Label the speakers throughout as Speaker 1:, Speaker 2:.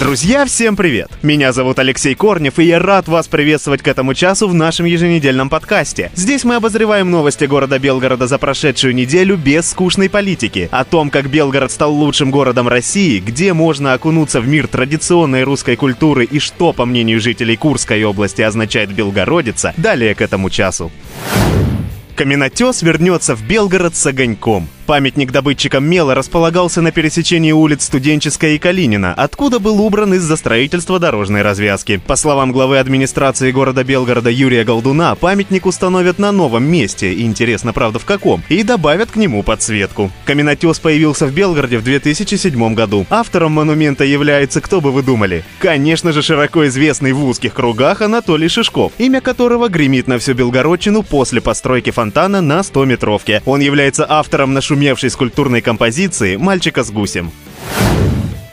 Speaker 1: Друзья, всем привет! Меня зовут Алексей Корнев, и я рад вас приветствовать к этому часу в нашем еженедельном подкасте. Здесь мы обозреваем новости города Белгорода за прошедшую неделю без скучной политики, о том, как Белгород стал лучшим городом России, где можно окунуться в мир традиционной русской культуры и что, по мнению жителей Курской области, означает Белгородица, далее к этому часу. Каменотес вернется в Белгород с огоньком. Памятник добытчикам мела располагался на пересечении улиц Студенческая и Калинина, откуда был убран из-за строительства дорожной развязки. По словам главы администрации города Белгорода Юрия Голдуна, памятник установят на новом месте, интересно, правда, в каком, и добавят к нему подсветку. Каменотес появился в Белгороде в 2007 году. Автором монумента является, кто бы вы думали? Конечно же, широко известный в узких кругах Анатолий Шишков, имя которого гремит на всю Белгородчину после постройки фонтана на 100-метровке. Он является автором нашумевшего нашумевшей скульптурной композиции «Мальчика с гусем».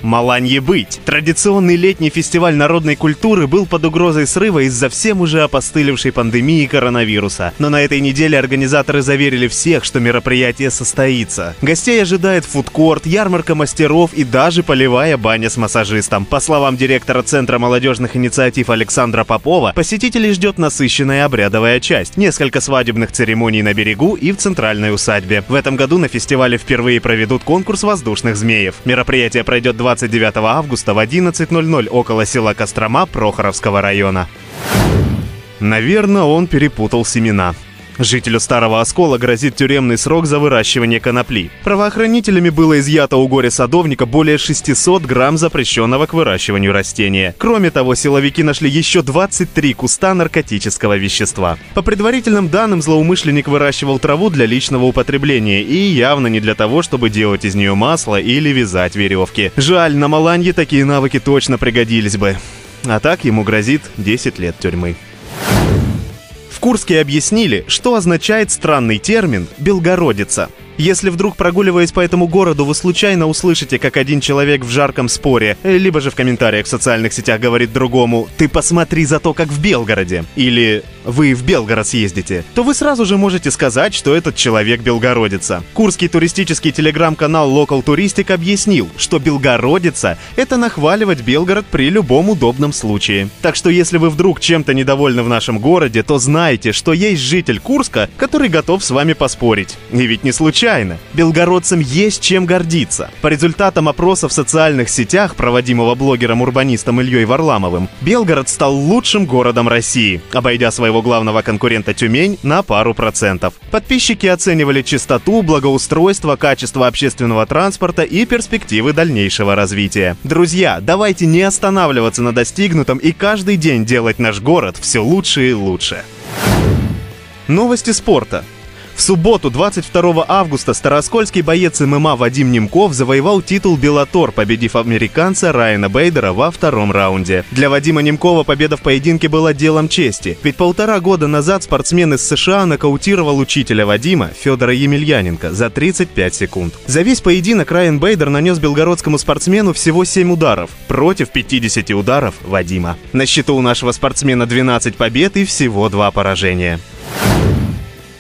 Speaker 1: Маланье быть. Традиционный летний фестиваль народной культуры был под угрозой срыва из-за всем уже опостылевшей пандемии коронавируса. Но на этой неделе организаторы заверили всех, что мероприятие состоится. Гостей ожидает фудкорт, ярмарка мастеров и даже полевая баня с массажистом. По словам директора Центра молодежных инициатив Александра Попова, посетителей ждет насыщенная обрядовая часть, несколько свадебных церемоний на берегу и в центральной усадьбе. В этом году на фестивале впервые проведут конкурс воздушных змеев. Мероприятие пройдет 20 29 августа в 11.00 около села Кострома Прохоровского района. Наверное, он перепутал семена. Жителю Старого Оскола грозит тюремный срок за выращивание конопли. Правоохранителями было изъято у горе-садовника более 600 грамм запрещенного к выращиванию растения. Кроме того, силовики нашли еще 23 куста наркотического вещества. По предварительным данным, злоумышленник выращивал траву для личного употребления и явно не для того, чтобы делать из нее масло или вязать веревки. Жаль, на Маланье такие навыки точно пригодились бы. А так ему грозит 10 лет тюрьмы. В Курске объяснили, что означает странный термин «белгородица». Если вдруг прогуливаясь по этому городу, вы случайно услышите, как один человек в жарком споре, э, либо же в комментариях в социальных сетях говорит другому «Ты посмотри за то, как в Белгороде» или «Вы в Белгород съездите», то вы сразу же можете сказать, что этот человек белгородица. Курский туристический телеграм-канал Local Touristic объяснил, что белгородица — это нахваливать Белгород при любом удобном случае. Так что если вы вдруг чем-то недовольны в нашем городе, то знайте, что есть житель Курска, который готов с вами поспорить. И ведь не случайно. Белгородцам есть чем гордиться. По результатам опроса в социальных сетях, проводимого блогером-урбанистом Ильей Варламовым, Белгород стал лучшим городом России, обойдя своего главного конкурента Тюмень на пару процентов. Подписчики оценивали чистоту, благоустройство, качество общественного транспорта и перспективы дальнейшего развития. Друзья, давайте не останавливаться на достигнутом и каждый день делать наш город все лучше и лучше. Новости спорта. В субботу, 22 августа, староскольский боец ММА Вадим Немков завоевал титул Беллатор, победив американца Райана Бейдера во втором раунде. Для Вадима Немкова победа в поединке была делом чести, ведь полтора года назад спортсмен из США нокаутировал учителя Вадима, Федора Емельяненко, за 35 секунд. За весь поединок Райан Бейдер нанес белгородскому спортсмену всего 7 ударов, против 50 ударов Вадима. На счету у нашего спортсмена 12 побед и всего 2 поражения.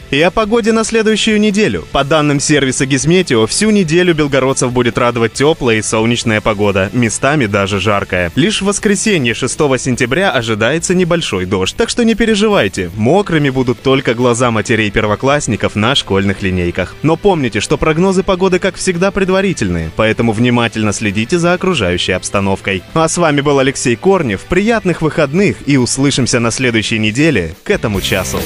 Speaker 1: И о погоде на следующую неделю. По данным сервиса Гизметео, всю неделю белгородцев будет радовать теплая и солнечная погода, местами даже жаркая. Лишь в воскресенье 6 сентября ожидается небольшой дождь, так что не переживайте, мокрыми будут только глаза матерей первоклассников на школьных линейках. Но помните, что прогнозы погоды, как всегда, предварительные, поэтому внимательно следите за окружающей обстановкой. А с вами был Алексей Корнев, приятных выходных и услышимся на следующей неделе к этому часу.